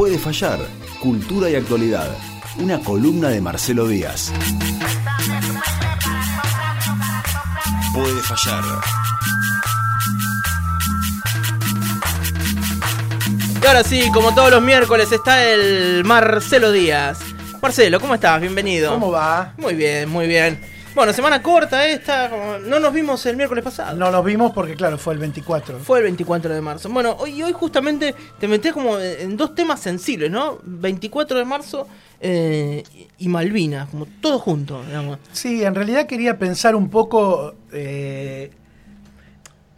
Puede fallar, cultura y actualidad. Una columna de Marcelo Díaz. Puede fallar. Y ahora sí, como todos los miércoles, está el Marcelo Díaz. Marcelo, ¿cómo estás? Bienvenido. ¿Cómo va? Muy bien, muy bien. Bueno, semana corta esta, no nos vimos el miércoles pasado. No nos vimos porque, claro, fue el 24. Fue el 24 de marzo. Bueno, hoy, hoy justamente te metés como en dos temas sensibles, ¿no? 24 de marzo eh, y Malvinas, como todo junto, digamos. Sí, en realidad quería pensar un poco eh,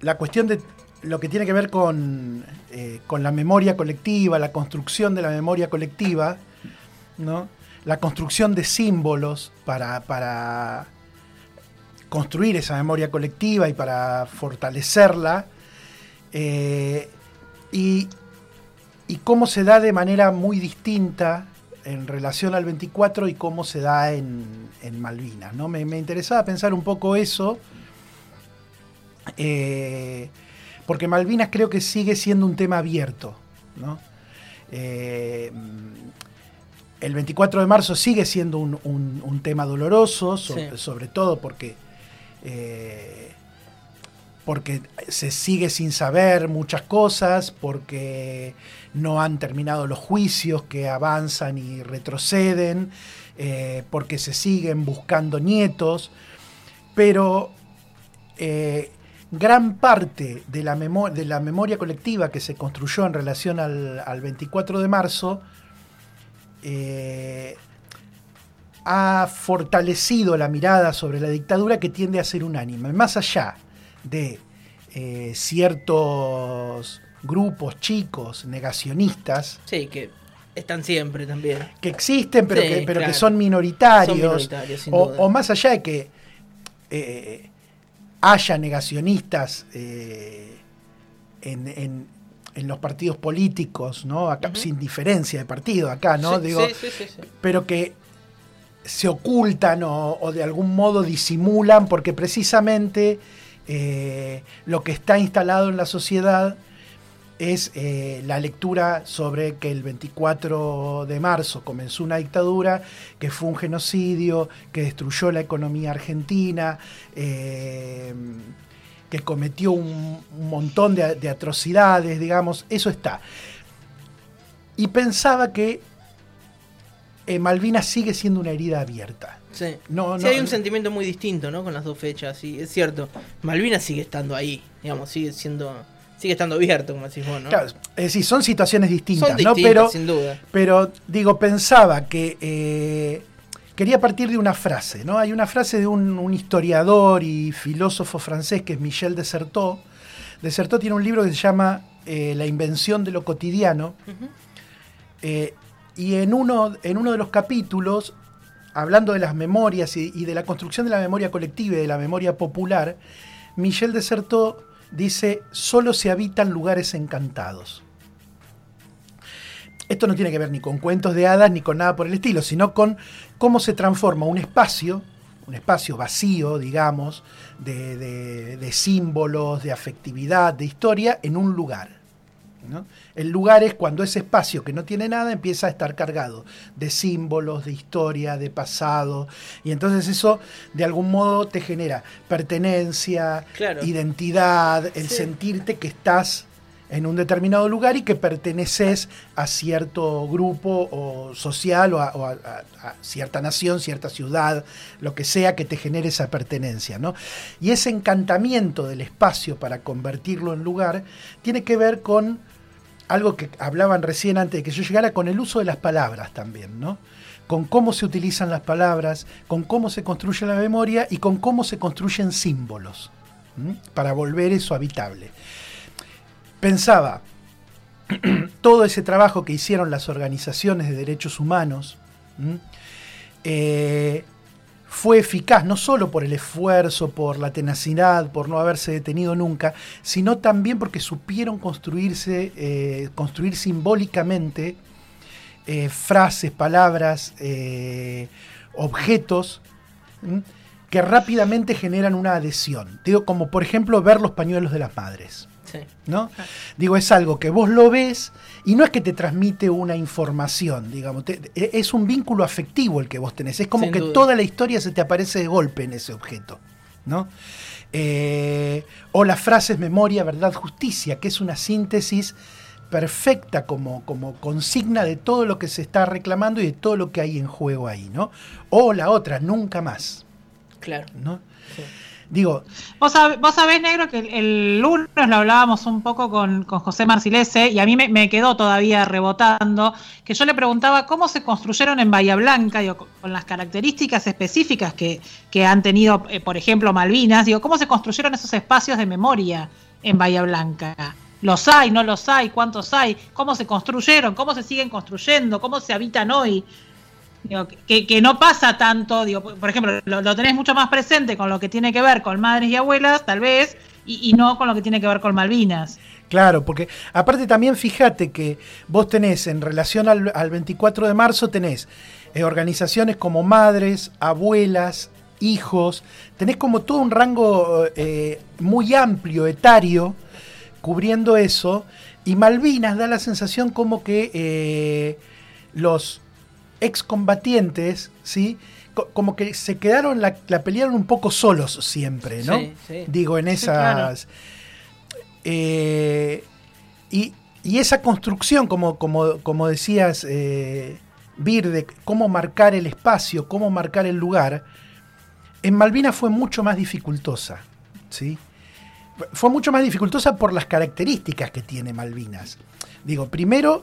la cuestión de lo que tiene que ver con, eh, con la memoria colectiva, la construcción de la memoria colectiva, ¿no? la construcción de símbolos para, para construir esa memoria colectiva y para fortalecerla, eh, y, y cómo se da de manera muy distinta en relación al 24 y cómo se da en, en Malvinas. ¿no? Me, me interesaba pensar un poco eso, eh, porque Malvinas creo que sigue siendo un tema abierto. ¿no? Eh, el 24 de marzo sigue siendo un, un- un tema doloroso, so- Sí. sobre todo porque, eh, porque se sigue sin saber muchas cosas, porque no han terminado los juicios que avanzan y retroceden, eh, porque se siguen buscando nietos, pero eh, gran parte de la, memoria colectiva que se construyó en relación al, al 24 de marzo ha fortalecido la mirada sobre la dictadura que tiende a ser unánime. Más allá de eh, ciertos grupos chicos negacionistas Sí, que están siempre también. que existen, pero, Sí, que, pero claro. que son minoritarios, Son minoritarios, sin o, duda. o más allá de que eh, haya negacionistas eh, en, en- en los partidos políticos, ¿no? Acá, sin diferencia de partido acá, ¿no? Sí, Digo, sí, sí, sí, sí. pero que se ocultan o, de algún modo disimulan porque precisamente eh, lo que está instalado en la sociedad es eh, la lectura sobre que el 24 de marzo comenzó una dictadura, que fue un genocidio, que destruyó la economía argentina, eh, que cometió un, montón de atrocidades, digamos, eso está. Y pensaba que eh, Malvinas sigue siendo una herida abierta. Sí. No, Sí, no, hay un no. sentimiento muy distinto, ¿no? Con las dos fechas, sí, es cierto. Malvinas sigue estando ahí, digamos, sigue siendo, sigue estando abierto, como decís vos, ¿no? Claro, es decir, son situaciones distintas, Son ¿no? Pero, sin duda. pero digo, pensaba que eh, quería partir de una frase, ¿no? Hay una frase de un, un historiador y filósofo francés que es Michel Desertot. Desertot tiene un libro que se llama eh, La invención de lo cotidiano. Eh, y en uno, en uno de los capítulos, hablando de las memorias y, de la construcción de la memoria colectiva y de la memoria popular, Michel Desertot dice, solo se habitan lugares encantados. Esto no tiene que ver ni con cuentos de hadas ni con nada por el estilo, sino con cómo se transforma un espacio, un espacio vacío, digamos, de- de símbolos, de afectividad, de historia, en un lugar. ¿No? El lugar es cuando ese espacio que no tiene nada empieza a estar cargado de símbolos, de historia, de pasado, y entonces eso de algún modo te genera pertenencia, Claro. identidad, el Sí. sentirte que estás en un determinado lugar y que perteneces a cierto grupo o social o, a, o a- a- a cierta nación, cierta ciudad, lo que sea que te genere esa pertenencia. ¿no? Y ese encantamiento del espacio para convertirlo en lugar tiene que ver con algo que hablaban recién antes de que yo llegara, con el uso de las palabras también, ¿no? Con cómo se utilizan las palabras, con cómo se construye la memoria y con cómo se construyen símbolos para volver eso habitable. Pensaba, todo ese trabajo que hicieron las organizaciones de derechos humanos fue eficaz no solo por el esfuerzo, por la tenacidad, por no haberse detenido nunca, sino también porque supieron construirse, eh, construir simbólicamente eh, frases, palabras, eh, objetos que rápidamente generan una adhesión. Digo, como por ejemplo ver los pañuelos de las madres. Sí. ¿no? Digo, es algo que vos lo ves y no es que te transmite una información, digamos, te- e- es un vínculo afectivo el que vos tenés. Es como Sin que duda. toda la historia se te aparece de golpe en ese objeto, ¿no? Eh, o las frases memoria, verdad, justicia, que es una síntesis perfecta como, como consigna de todo lo que se está reclamando y de todo lo que hay en juego ahí, ¿no? O la otra, nunca más, Claro. ¿no? Sí. Digo, Vos, sab- vos sabés, negro, que el, lunes lo hablábamos un poco con, con José Marcilese y a mí me, quedó todavía rebotando, que yo le preguntaba cómo se construyeron en Bahía Blanca, con las características específicas que, que han tenido, eh, por ejemplo, Malvinas, digo, cómo se construyeron esos espacios de memoria en Bahía Blanca. ¿Los hay, no los hay? ¿Cuántos hay? ¿Cómo se construyeron? ¿Cómo se siguen construyendo? ¿Cómo se habitan hoy? Que, no pasa tanto, digo, por ejemplo, lo, tenés mucho más presente con lo que tiene que ver con madres y abuelas, tal vez, y, no con lo que tiene que ver con Malvinas. Claro, porque aparte también fíjate que vos tenés en relación al, al 24 de marzo, tenés eh, organizaciones como madres, abuelas, hijos, tenés como todo un rango eh, muy amplio, etario, cubriendo eso, y Malvinas da la sensación como que eh, los excombatientes, ¿sí? Co- Como que se quedaron, la, la pelearon un poco solos siempre, ¿no? Sí, sí. Digo, en Sí, claro. esas... Eh, y, y esa construcción, como, como, como decías, eh, de cómo marcar el espacio, cómo marcar el lugar, en Malvinas fue mucho más dificultosa. ¿sí? Fue mucho más dificultosa por las características que tiene Malvinas. Digo, primero,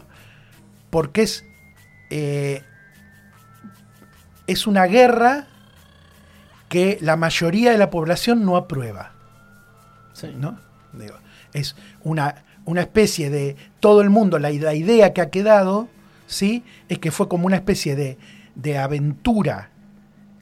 porque es, eh, es una guerra que la mayoría de la población no aprueba. Sí. ¿no? Digo, es una, una especie de todo el mundo, la, la idea que ha quedado, ¿sí? Es que fue como una especie de, de aventura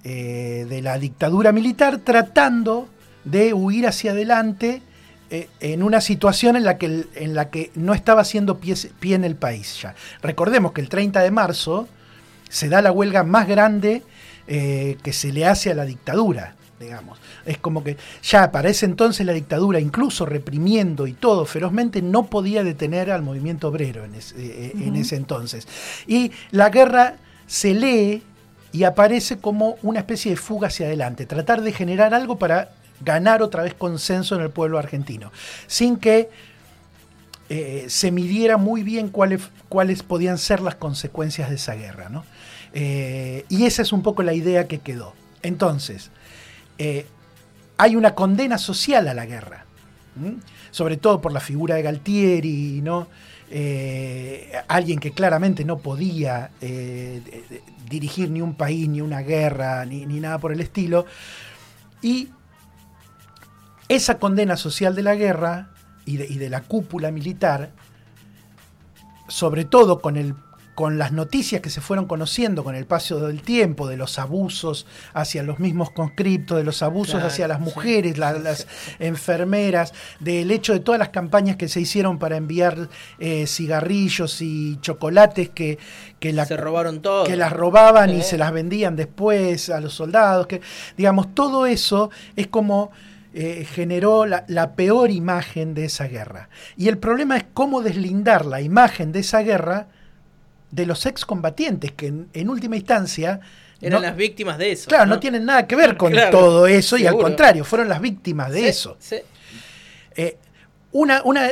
eh, de la dictadura militar tratando de huir hacia adelante eh, en una situación en la que, en la que no estaba haciendo pie, pie en el país ya. Recordemos que el 30 de marzo se da la huelga más grande eh, que se le hace a la dictadura, digamos. Es como que ya para ese entonces la dictadura, incluso reprimiendo y todo ferozmente, no podía detener al movimiento obrero en, ese- eh, en Ujú. ese entonces. Y la guerra se lee y aparece como una especie de fuga hacia adelante, tratar de generar algo para ganar otra vez consenso en el pueblo argentino, sin que eh, se midiera muy bien cuáles, cuáles podían ser las consecuencias de esa guerra. ¿no? Eh, y esa es un poco la idea que quedó. Entonces, eh, hay una condena social a la guerra, sobre todo por la figura de Galtieri, ¿no? Eh, alguien que claramente no podía dirigir ni un país, ni una guerra, ni, ni nada por el estilo. Y esa condena social de la guerra y de, y de la cúpula militar, sobre todo con, el, con las noticias que se fueron conociendo con el paso del tiempo, de los abusos hacia los mismos conscriptos, de los abusos Claro, hacia las sí, mujeres, la- sí, las sí, enfermeras, del hecho de todas las campañas que se hicieron para enviar eh, cigarrillos y chocolates que, que la, Se robaron todo. que las robaban y se las vendían después a los soldados. Que, digamos, todo eso es como eh, generó la, la peor imagen de esa guerra. Y el problema es cómo deslindar la imagen de esa guerra de los excombatientes, que en, en última instancia... Eran no- las víctimas de eso. Claro, no tienen nada que ver con Claro, todo eso y al contrario, fueron las víctimas de Sí, eso. sí. Eh, una, una,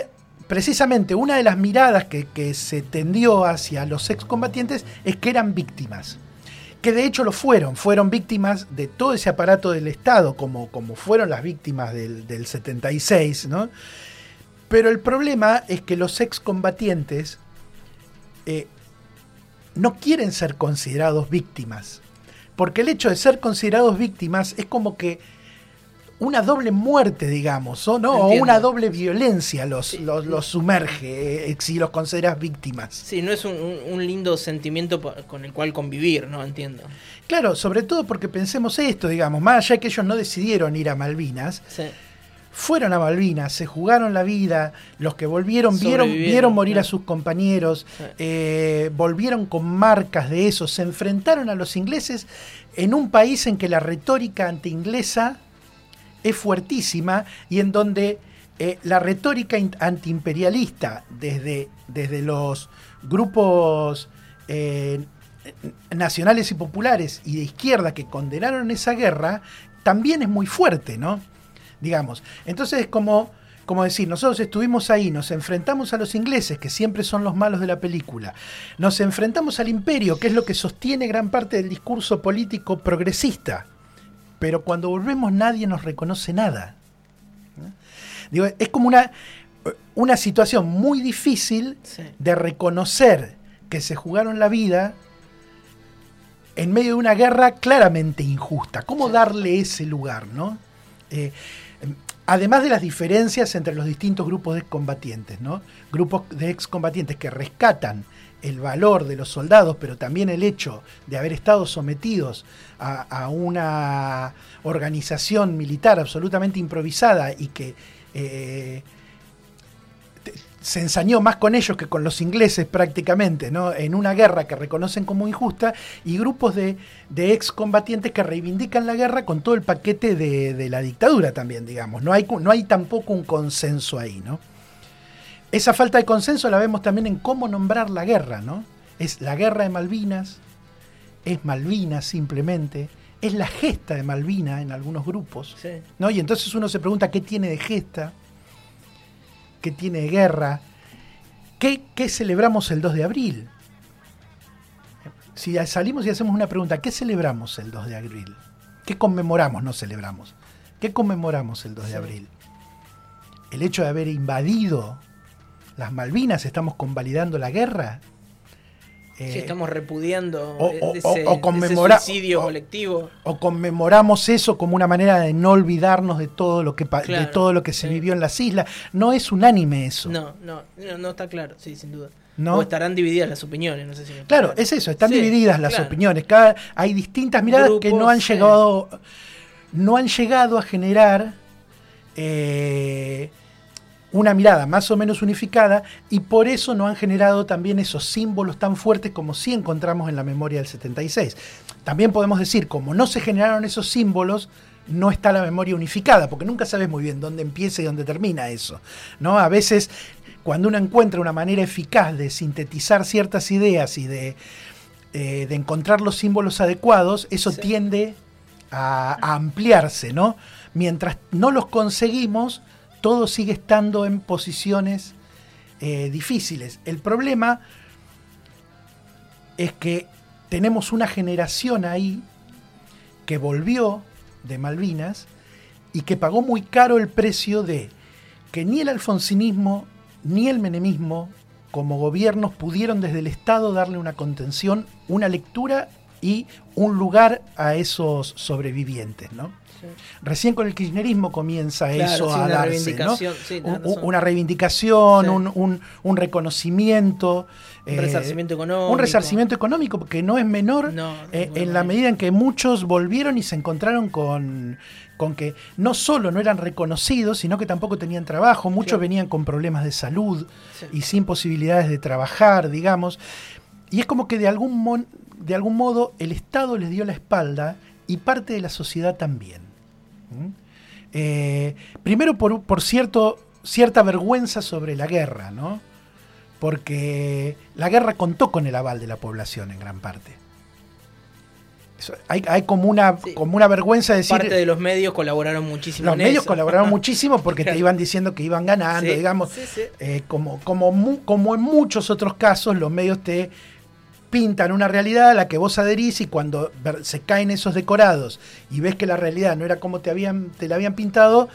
precisamente una de las miradas que, que se tendió hacia los excombatientes es que eran víctimas. Que de hecho lo fueron, fueron víctimas de todo ese aparato del Estado, como, como fueron las víctimas del, del 76, ¿no? Pero el problema es que los excombatientes eh, no quieren ser considerados víctimas. Porque el hecho de ser considerados víctimas es como que una doble muerte, digamos, o, ¿no? o una doble violencia los, Sí. los, los sumerge eh, si los consideras víctimas. Sí, no es un, un- lindo sentimiento con el cual convivir, ¿no? Entiendo. Claro, sobre todo porque pensemos esto, digamos, más allá de que ellos no decidieron ir a Malvinas, Sí. Fueron a Malvinas, se jugaron la vida, los que volvieron vieron, vieron morir a sus compañeros, Sí. eh, volvieron con marcas de eso, se enfrentaron a los ingleses en un país en que la retórica anti-inglesa es fuertísima y en donde eh, la retórica antiimperialista desde, desde los grupos eh, nacionales y populares y de izquierda que condenaron esa guerra también es muy fuerte, ¿no? Digamos. Entonces es como, como decir, nosotros estuvimos ahí, nos enfrentamos a los ingleses, que siempre son los malos de la película, nos enfrentamos al imperio, que es lo que sostiene gran parte del discurso político progresista, pero cuando volvemos nadie nos reconoce nada. es como una, una situación muy difícil Sí. de reconocer que se jugaron la vida en medio de una guerra claramente injusta. ¿Cómo darle ese lugar, no? Eh, además de las diferencias entre los distintos grupos de excombatientes, ¿no? Grupos de excombatientes que rescatan el valor de los soldados, pero también el hecho de haber estado sometidos a, una organización militar absolutamente improvisada y que eh, se ensañó más con ellos que con los ingleses prácticamente, ¿no? En una guerra que reconocen como injusta y grupos de, de excombatientes que reivindican la guerra con todo el paquete de, de la dictadura también, digamos. No hay, no hay tampoco un consenso ahí, ¿no? Esa falta de consenso la vemos también en cómo nombrar la guerra, ¿no? Es la guerra de Malvinas, es Malvinas simplemente, es la gesta de Malvina en algunos grupos. Sí. ¿no? Y entonces uno se pregunta qué tiene de gesta, qué tiene de guerra, qué, qué celebramos el 2 de abril. Si salimos y hacemos una pregunta, ¿qué celebramos el 2 de abril? ¿Qué conmemoramos, no celebramos? ¿Qué conmemoramos el 2 de abril? El hecho de haber invadido las Malvinas, estamos convalidando la guerra. Eh, estamos repudiando o- o- ese, o- ese suicidio colectivo. o conmemoramos eso como una manera de no olvidarnos de todo lo que de todo lo que se sí. vivió en las islas. No es unánime eso. No, no, no, no está claro, sí, sin duda. No. O estarán divididas las opiniones, no sé si me Claro, es eso, están Sí, divididas las claro. opiniones. Cada, hay distintas miradas que no han sí. llegado. No han llegado a generar eh, una mirada más o menos unificada y por eso no han generado también esos símbolos tan fuertes como sí encontramos en la memoria del 76. También podemos decir, como no se generaron esos símbolos, no está la memoria unificada, porque nunca sabes muy bien dónde empieza y dónde termina eso. ¿no? A veces, cuando uno encuentra una manera eficaz de sintetizar ciertas ideas y de, eh, de encontrar los símbolos adecuados, eso Sí. tiende a, a ampliarse, ¿no? Mientras no los conseguimos, todo sigue estando en posiciones eh, difíciles. El problema es que tenemos una generación ahí que volvió de Malvinas y que pagó muy caro el precio de que ni el alfonsinismo ni el menemismo como gobiernos pudieron desde el Estado darle una contención, una lectura y un lugar a esos sobrevivientes, ¿no? Sí. Recién con el kirchnerismo comienza Claro, eso sí, a una darse, ¿no? sí, Un- una reivindicación, un, un- un reconocimiento. Un eh, resarcimiento económico. Un resarcimiento económico que no es menor No, eh, en la medida en que muchos volvieron y se encontraron con, con que no solo no eran reconocidos, sino que tampoco tenían trabajo. Muchos venían con problemas de salud y sin posibilidades de trabajar, digamos. Y es como que de algún, mon- de algún modo el Estado les dio la espalda y parte de la sociedad también. Eh, primero por, por cierto, cierta vergüenza sobre la guerra, ¿no? Porque la guerra contó con el aval de la población en gran parte. Eso- hay, hay como, una, Sí. como una vergüenza de decir... Parte de los medios colaboraron muchísimo Los en medios eso. colaboraron muchísimo porque te iban diciendo que iban ganando, Sí, digamos. sí. Eh, como, como, mu- como en muchos otros casos, los medios te pintan una realidad a la que vos adherís y cuando se caen esos decorados y ves que la realidad no era como te, habían, te la habían pintado,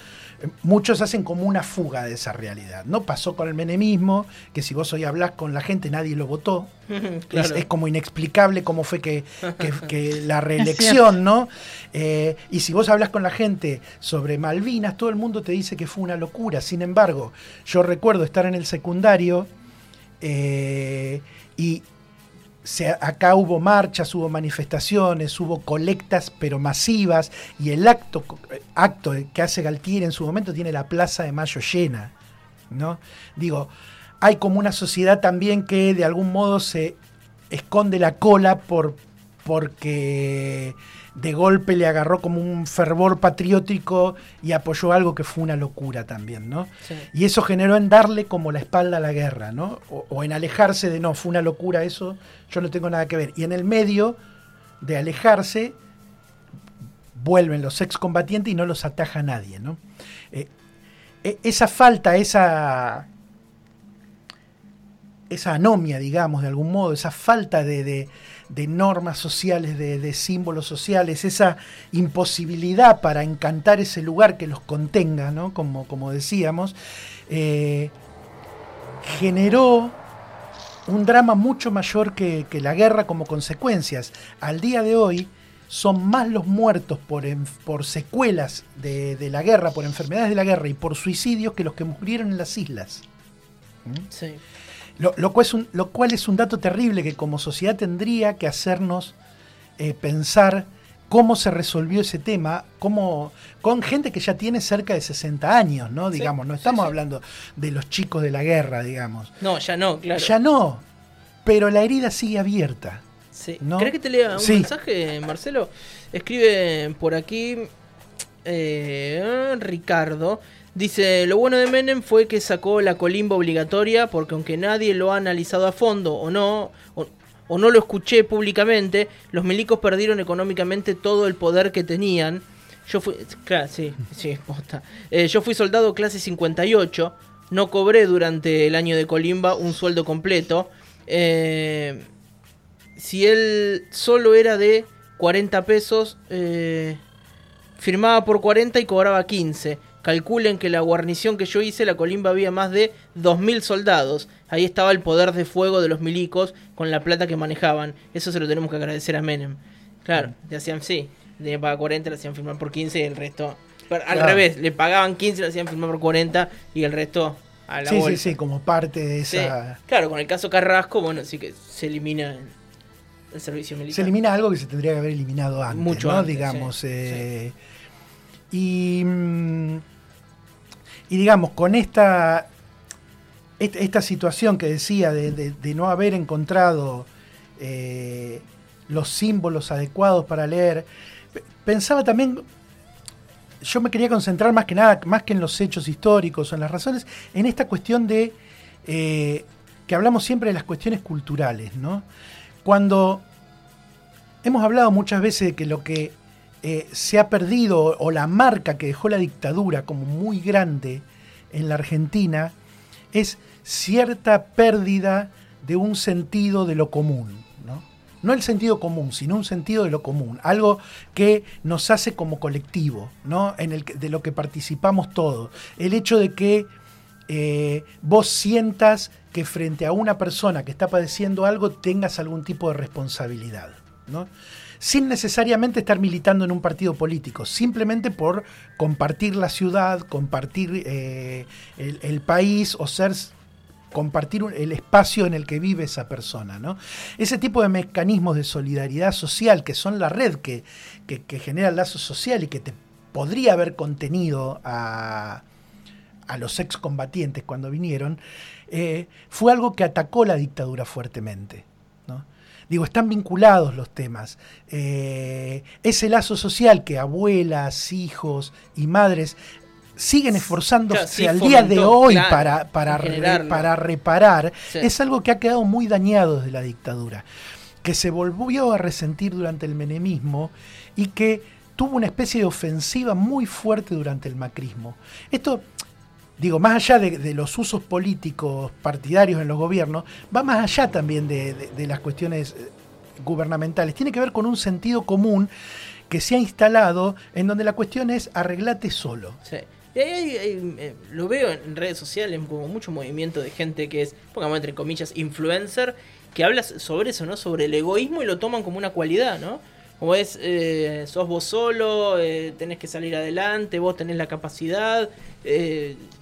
eh, muchos hacen como una fuga de esa realidad. ¿no? Pasó con el menemismo, que si vos hoy hablas con la gente nadie lo votó. Claro. Es, es como inexplicable cómo fue que, que- que la reelección, ¿no? Eh, y si vos hablas con la gente sobre Malvinas, todo el mundo te dice que fue una locura. Sin embargo, yo recuerdo estar en el secundario eh, y se- acá hubo marchas, hubo manifestaciones, hubo colectas, pero masivas, y el acto, acto que hace Galtier en su momento tiene la Plaza de Mayo llena. ¿no? Digo, hay como una sociedad también que de algún modo se esconde la cola por, porque de golpe le agarró como un fervor patriótico y apoyó algo que fue una locura también, ¿no? Sí. Y eso generó en darle como la espalda a la guerra, ¿no? O, o en alejarse de, no, fue una locura eso, yo no tengo nada que ver. Y en el medio de alejarse, vuelven los excombatientes y no los ataja nadie, ¿no? Eh, e- esa falta, esa, esa anomia, digamos, de algún modo, esa falta de, de- de normas sociales, de, de símbolos sociales, esa imposibilidad para encantar ese lugar que los contenga, ¿no? como, como decíamos, eh, generó un drama mucho mayor que, que la guerra como consecuencias. Al día de hoy son más los muertos por, por secuelas de, de la guerra, por enfermedades de la guerra y por suicidios que los que murieron en las islas. Sí. Lo, lo cual es un, lo cual es un dato terrible que como sociedad tendría que hacernos eh, pensar cómo se resolvió ese tema, cómo, con gente que ya tiene cerca de 60 años, ¿no? Sí, Digamos, no estamos sí. hablando de los chicos de la guerra, digamos. No, ya no, claro. Ya no, pero la herida sigue abierta. Sí. ¿No? ¿Querés que te lea un mensaje, Marcelo? Escribe por aquí eh, Ricardo. Dice, lo bueno de Menem fue que sacó la colimba obligatoria porque aunque nadie lo ha analizado a fondo o no, o, no lo escuché públicamente, los milicos perdieron económicamente todo el poder que tenían. Yo fui, sí, sí. Eh, yo fui soldado clase 58, no cobré durante el año de colimba un sueldo completo. Eh, si él solo era de 40 pesos, eh, firmaba por 40 y cobraba 15. Calculen que la guarnición que yo hice, la colimba, había más de 2.000 soldados. Ahí estaba el poder de fuego de los milicos con la plata que manejaban. Eso se lo tenemos que agradecer a Menem. Claro, le hacían, sí, le pagaban 40, le hacían firmar por 15 y el resto... pero al Claro. revés, le pagaban 15, le hacían firmar por 40 y el resto a la Sí, sí, bolsa. sí, como parte de Sí, esa... Claro, con el caso Carrasco, bueno, sí que se elimina el, el servicio militar. Se elimina algo que se tendría que haber eliminado antes, Mucho ¿no? antes, digamos. sí, eh, Y, digamos, con esta, esta, situación que decía de, no haber encontrado eh, los símbolos adecuados para leer, pe- pensaba también, yo me quería concentrar más que nada, más que en los hechos históricos o en las razones, en esta cuestión de eh, que hablamos siempre de las cuestiones culturales, ¿no? Cuando hemos hablado muchas veces de que lo que eh, se ha perdido o la marca que dejó la dictadura como muy grande en la Argentina es cierta pérdida de un sentido de lo común. ¿no? No el sentido común, sino un sentido de lo común, algo que nos hace como colectivo, ¿no? en el de lo que participamos todos. El hecho de que eh, vos sientas que frente a una persona que está padeciendo algo tengas algún tipo de responsabilidad, ¿no? Sin necesariamente estar militando en un partido político, simplemente por compartir la ciudad, compartir eh, el, país o ser compartir el espacio en el que vive esa persona. ¿no? Ese tipo de mecanismos de solidaridad social, que son la red que, que, que genera el lazo social y que te podría haber contenido a, a los excombatientes cuando vinieron, eh, fue algo que atacó la dictadura fuertemente. Digo, están vinculados los temas. Eh, ese lazo social que abuelas, hijos y madres siguen esforzándose Claro, sí, al día de hoy claro, para, para, re- reparar, Sí. es algo que ha quedado muy dañado desde la dictadura, que se volvió a resentir durante el menemismo y que tuvo una especie de ofensiva muy fuerte durante el macrismo. Esto, digo, más allá de, los usos políticos partidarios en los gobiernos, va más allá también de, las cuestiones eh, gubernamentales. Tiene que ver con un sentido común que se ha instalado en donde la cuestión es arreglate solo. Sí. Y ahí hay, eh, lo veo en redes sociales como mucho movimiento de gente que es, pongamos entre comillas, influencer, que habla sobre eso, ¿no? Sobre el egoísmo y lo toman como una cualidad, ¿no? Como es, eh, sos vos solo, tenés que salir adelante, vos tenés la capacidad,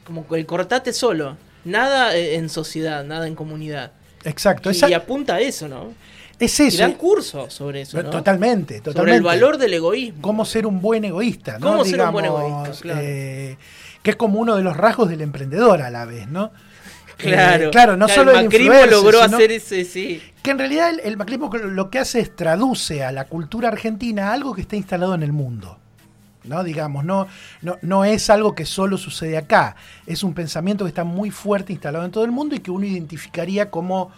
como el cortate solo, nada eh, en sociedad, nada en comunidad. Exacto. Y, esa- apunta a eso, ¿no? es Y eso. dan cursos sobre eso, ¿no? Totalmente, Sobre totalmente. el valor del egoísmo. cómo ser un buen egoísta, ¿no? Cómo ser un buen egoísta, claro. eh, que es como uno de los rasgos del emprendedor a la vez, ¿no? Claro, Eh, claro, no solo el el macrismo logró sino- hacer ese, sí. que en realidad el, el macrismo lo que hace es traduce a la cultura argentina algo que está instalado en el mundo. ¿No? Digamos, no, no, no es algo que solo sucede acá, es un pensamiento que está muy fuerte instalado en todo el mundo y que uno identificaría como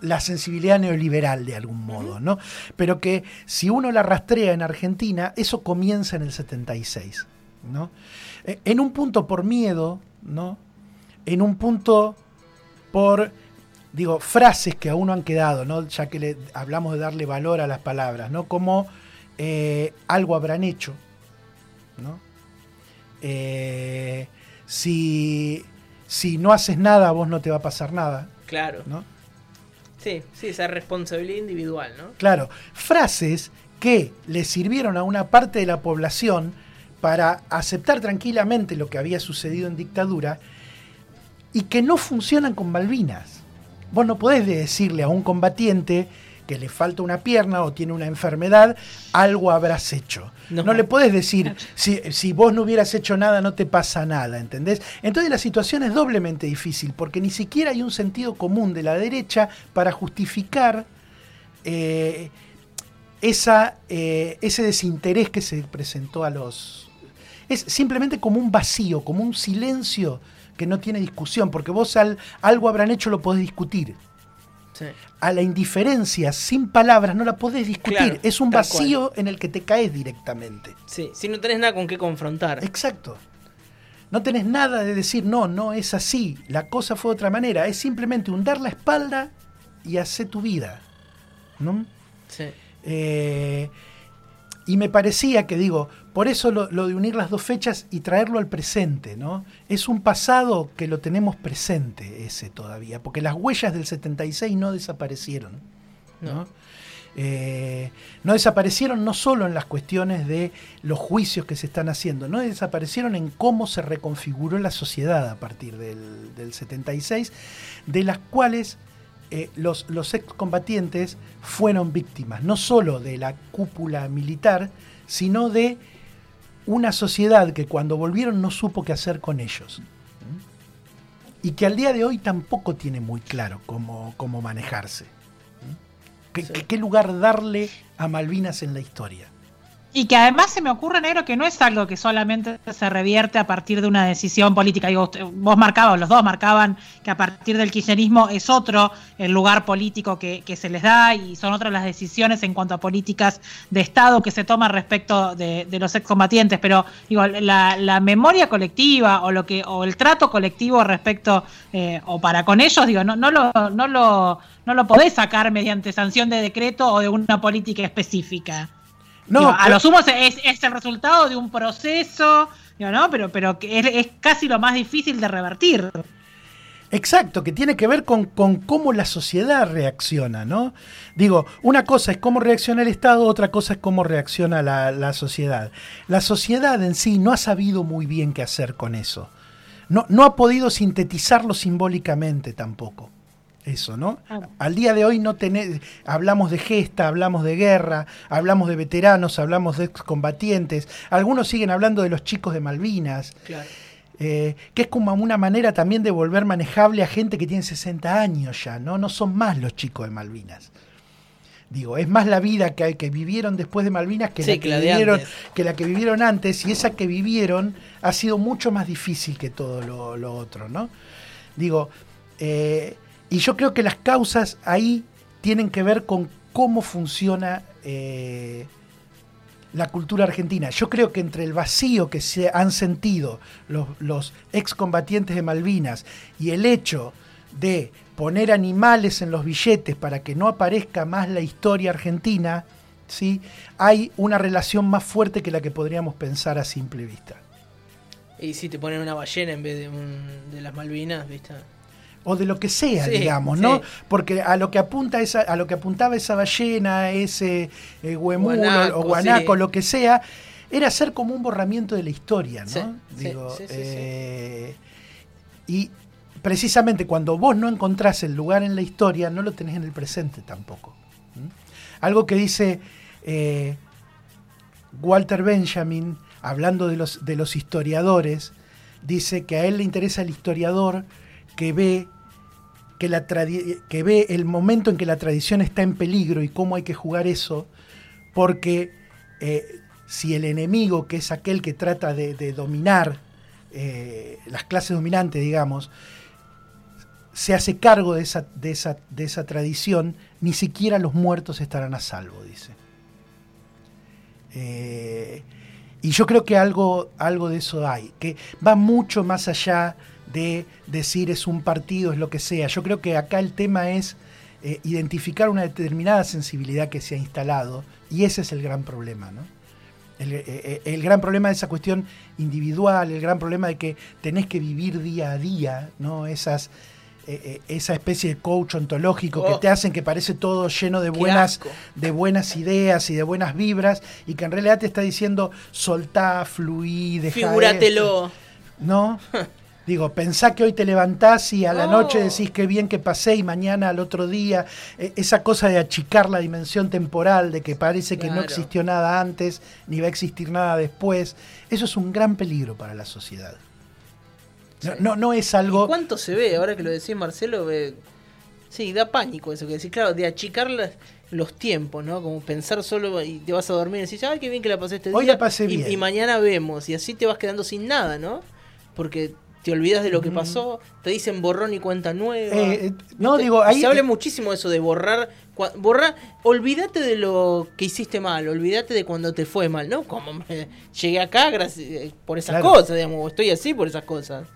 la sensibilidad neoliberal de algún modo, ¿no? Pero que si uno la rastrea en Argentina, eso comienza en el 76, ¿no? Eh, en un punto por miedo, ¿no? En un punto por, digo, frases que a uno han quedado, ¿no? Ya que le, hablamos de darle valor a las palabras, ¿no? Como eh, algo habrán hecho, ¿no? Eh, si, si no haces nada, a vos no te va a pasar nada. Claro. ¿no? Sí, sí, esa responsabilidad individual, ¿no? Claro, frases que le sirvieron a una parte de la población para aceptar tranquilamente lo que había sucedido en dictadura y que no funcionan con Malvinas. Vos no podés decirle a un combatiente que le falta una pierna o tiene una enfermedad, algo habrás hecho. No, No. le podés decir, si, si vos no hubieras hecho nada, no te pasa nada, ¿entendés? Entonces la situación es doblemente difícil, porque ni siquiera hay un sentido común de la derecha para justificar eh, esa, eh, ese desinterés que se presentó a los... Es simplemente como un vacío, como un silencio que no tiene discusión, porque vos al, algo habrán hecho lo podés discutir. Sí. A la indiferencia sin palabras no la podés discutir. Claro, es un vacío en el que te caes directamente. Sí, si no tenés nada con qué confrontar. Exacto. No tenés nada de decir, no, no es así, la cosa fue de otra manera. Es simplemente hundar la espalda y hacer tu vida. ¿no? Sí. Eh, y me parecía que, digo, por eso lo, lo de unir las dos fechas y traerlo al presente, ¿no? Es un pasado que lo tenemos presente ese todavía, porque las huellas del 76 no desaparecieron. ¿no? No. Eh, no desaparecieron no solo en las cuestiones de los juicios que se están haciendo, no desaparecieron en cómo se reconfiguró la sociedad a partir del, del 76, de las cuales eh, los, los excombatientes fueron víctimas, no solo de la cúpula militar, sino de una sociedad que cuando volvieron no supo qué hacer con ellos. Y que al día de hoy tampoco tiene muy claro cómo, cómo manejarse. ¿Mm? ¿Qué, Sí. qué- qué lugar darle a Malvinas en la historia? Y que además se me ocurre, negro, que no es algo que solamente se revierte a partir de una decisión política. Digo, vos marcabas, los dos marcaban que a partir del kirchnerismo es otro el lugar político que, que se les da y son otras las decisiones en cuanto a políticas de Estado que se toman respecto de, de los excombatientes. Pero digo, la, la memoria colectiva o lo que o el trato colectivo respecto eh, o para con ellos, digo, no, no lo, no lo, no lo podés sacar mediante sanción de decreto o de una política específica. No, Digo, a lo sumo es, es el resultado de un proceso, digo, ¿no? Pero, pero que es, es casi lo más difícil de revertir. Exacto, que tiene que ver con, con cómo la sociedad reacciona, ¿no? Digo, una cosa es cómo reacciona el Estado, otra cosa es cómo reacciona la, la sociedad. La sociedad en sí no ha sabido muy bien qué hacer con eso. No, no ha podido sintetizarlo simbólicamente tampoco. Eso, ¿no? Claro. Al día de hoy no tenés, hablamos de gesta, hablamos de guerra, hablamos de veteranos, hablamos de excombatientes. Algunos siguen hablando de los chicos de Malvinas. Claro. Eh, que es como una manera también de volver manejable a gente que tiene 60 años ya, ¿no? No son más los chicos de Malvinas. Digo, es más la vida que, que vivieron después de Malvinas que, Sí, la que, la vivieron, antes. que la que vivieron antes, y esa que vivieron ha sido mucho más difícil que todo lo, lo otro, ¿no? Digo, eh, y yo creo que las causas ahí tienen que ver con cómo funciona eh, la cultura argentina. Yo creo que entre el vacío que se han sentido los, excombatientes de Malvinas y el hecho de poner animales en los billetes para que no aparezca más la historia argentina, ¿sí? hay una relación más fuerte que la que podríamos pensar a simple vista. Y si te ponen una ballena en vez de, un- de las Malvinas, ¿viste? O de lo que sea, Sí, digamos, sí. ¿no? Porque a lo que apunta esa, a lo que apuntaba esa ballena, ese eh, huemulo Guanaco, o guanaco, sí. lo que sea, era hacer como un borramiento de la historia, ¿no? Digo, eh, y precisamente cuando vos no encontrás el lugar en la historia, no lo tenés en el presente tampoco. Algo que dice eh, Walter Benjamin, hablando de los, de los historiadores, dice que a él le interesa el historiador que ve que, la que ve el momento en que la tradición está en peligro y cómo hay que jugar eso, porque eh, si el enemigo, que es aquel que trata de, dominar eh, las clases dominantes, digamos, se hace cargo de esa, de, esa, de esa tradición, ni siquiera los muertos estarán a salvo, dice. Eh, y yo creo que algo, algo de eso hay, que va mucho más allá de decir es un partido, es lo que sea. Yo creo que acá el tema es eh, identificar una determinada sensibilidad que se ha instalado y ese es el gran problema, ¿no? El, eh, el, gran problema de esa cuestión individual, el gran problema de que tenés que vivir día a día, ¿no? Esas, eh, eh, esa especie de coach ontológico que oh. te hacen que parece todo lleno de buenas, de buenas ideas y de buenas vibras y que en realidad te está diciendo soltá, fluí, dejá Figúratelo. ¿No? Digo, pensá que hoy te levantás y a la noche decís qué bien que pasé y mañana al otro día. E, esa cosa de achicar la dimensión temporal, de que parece que no existió nada antes ni va a existir nada después. Eso es un gran peligro para la sociedad. No, no, es algo. ¿Cuánto se ve? Ahora que lo decís, Marcelo, sí, da pánico eso que decís. Claro, de achicar los tiempos, ¿no? Como pensar solo y te vas a dormir y decís, ay, qué bien que la pasé este Hoy día. la pasé y, bien. Y mañana vemos. Y así te vas quedando sin nada, ¿no? Porque te olvidas de lo que pasó, te dicen borrón y cuenta nueva. Eh, eh, no, digo, ahí. Se habla muchísimo de eso, de borrar. Borrar, olvídate de lo que hiciste mal, olvídate de cuando te fue mal, ¿no? Como llegué acá gracias, eh, por esas cosas, digamos, estoy así por esas cosas.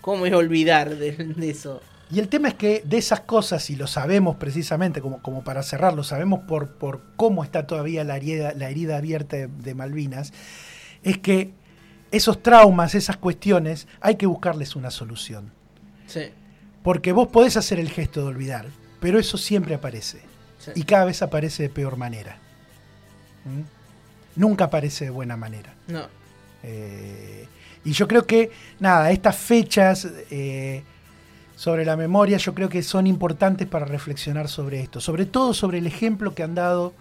¿Cómo es olvidar de, eso? Y el tema es que de esas cosas, y lo sabemos precisamente, como, como para cerrarlo, sabemos por, por cómo está todavía la herida, la herida abierta de, Malvinas, es que esos traumas, esas cuestiones, hay que buscarles una solución. Sí. Porque vos podés hacer el gesto de olvidar, pero eso siempre aparece. Y cada vez aparece de peor manera. ¿Mm? Nunca aparece de buena manera. No. Eh, y yo creo que, nada, estas fechas eh, sobre la memoria yo creo que son importantes para reflexionar sobre esto, sobre todo sobre el ejemplo que han dado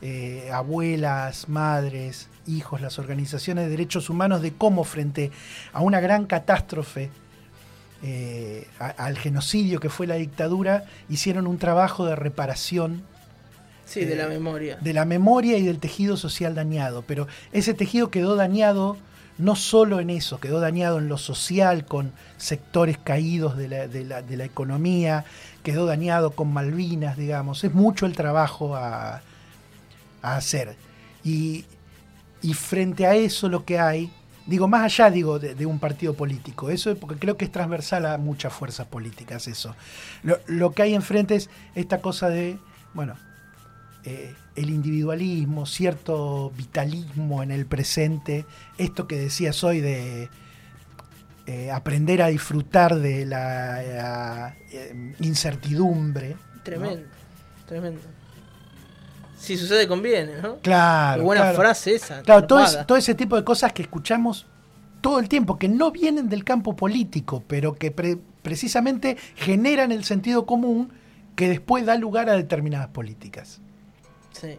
eh, abuelas, madres, hijos, las organizaciones de derechos humanos de cómo frente a una gran catástrofe, eh, al genocidio que fue la dictadura, hicieron un trabajo de reparación. Sí, de la memoria. De la memoria y del tejido social dañado. Pero ese tejido quedó dañado no solo en eso, quedó dañado en lo social con sectores caídos de la, economía, quedó dañado con Malvinas, digamos. Es mucho el trabajo a, hacer. Y, frente a eso lo que hay, digo, más allá digo, de, un partido político, eso porque creo que es transversal a muchas fuerzas políticas eso. Lo, lo que hay enfrente es esta cosa de, bueno, eh, el individualismo, cierto vitalismo en el presente, esto que decías hoy de eh, aprender a disfrutar de la eh, incertidumbre. Tremendo, tremendo. Si sucede, conviene, ¿no? Claro. Qué buena frase esa. Claro, todo, ese tipo de cosas que escuchamos todo el tiempo, que no vienen del campo político, pero que precisamente generan el sentido común que después da lugar a determinadas políticas. Sí.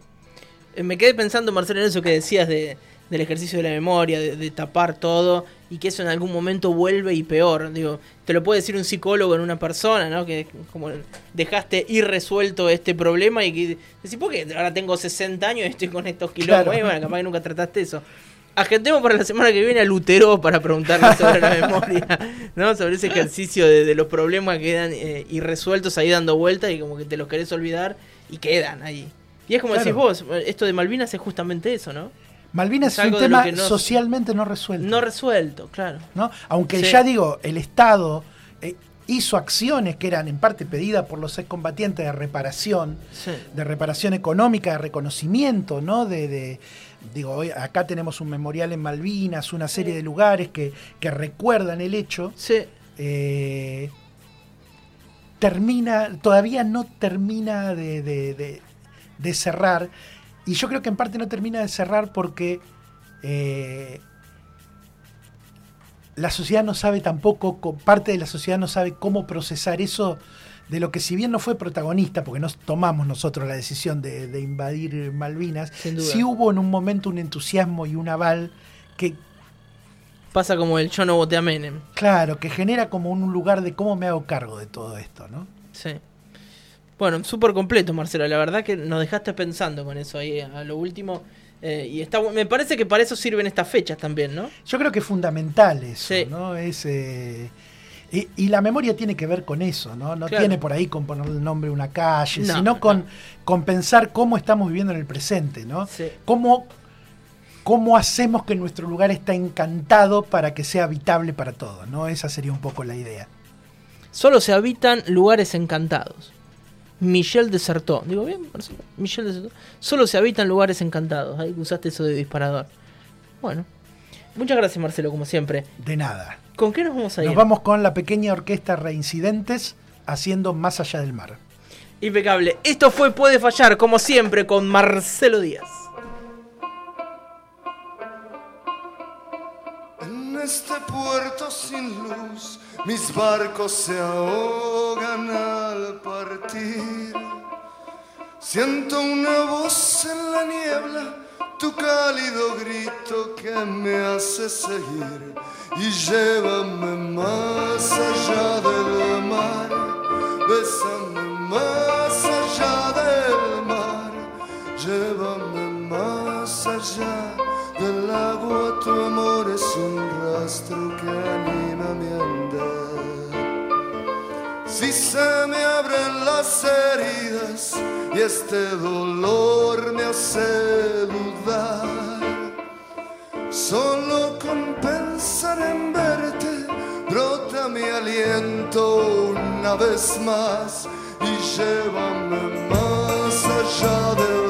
Eh, me quedé pensando, Marcelo, en eso que decías de, del ejercicio de la memoria, de, tapar todo, y que eso en algún momento vuelve y peor. Digo, te lo puede decir un psicólogo en una persona, ¿no? Que como dejaste irresuelto este problema y que decís, ¿por qué ahora tengo 60 años y estoy con estos kilómetros? Y bueno, capaz que nunca trataste eso. Agendemos para la semana que viene a Lutero para preguntarle sobre la memoria, ¿no? Sobre ese ejercicio de, los problemas que quedan eh, irresueltos ahí dando vueltas y como que te los querés olvidar y quedan ahí. Y es como decís vos, esto de Malvinas es justamente eso, ¿no? Malvinas es, un tema socialmente no resuelto. No resuelto, claro. ¿no? Aunque ya digo, el Estado eh, hizo acciones que eran en parte pedidas por los excombatientes de reparación, de reparación económica, de reconocimiento, ¿no? De, digo, hoy acá tenemos un memorial en Malvinas, una serie de lugares que, recuerdan el hecho. Sí. Eh, termina, todavía no termina de de cerrar. Y yo creo que en parte no termina de cerrar porque eh, la sociedad no sabe tampoco, parte de la sociedad no sabe cómo procesar eso de lo que si bien no fue protagonista, porque no tomamos nosotros la decisión de, invadir Malvinas, sí hubo en un momento un entusiasmo y un aval que... Pasa como el yo no voté a Menem. Claro, que genera como un lugar de cómo me hago cargo de todo esto, ¿no? Sí. Bueno, súper completo, Marcelo. La verdad que nos dejaste pensando con eso ahí a lo último. Eh, y está, me parece que para eso sirven estas fechas también, ¿no? Yo creo que es fundamental eso, Sí. ¿no? Es, eh, y, y la memoria tiene que ver con eso, ¿no? No Claro. tiene por ahí con ponerle el nombre a una calle, No, sino con, no. con pensar cómo estamos viviendo en el presente, ¿no? Sí. Cómo, cómo hacemos que nuestro lugar está encantado para que sea habitable para todos, ¿no? Esa sería un poco la idea. Solo se habitan lugares encantados. Michel desertó. Digo bien, Marcelo? Michel desertó. Solo se habitan lugares encantados. Ahí usaste eso de disparador. Bueno. Muchas gracias, Marcelo, como siempre. De nada. ¿Con qué nos vamos a ir? Nos vamos con la pequeña orquesta Reincidentes haciendo Más allá del mar. Impecable. Esto fue Puede Fallar, como siempre, con Marcelo Díaz. En este puerto sin luz, mis barcos se ahogan Siento una voz en la niebla, tu cálido grito que me hace seguir y llévame más allá del mar, bésame más allá del mar, llévame más allá del agua, tu amor es un rastro que anima mi andar. Si se me abren las heridas y este dolor me hace dudar, solo con pensar en verte brota mi aliento una vez más y llévame más allá del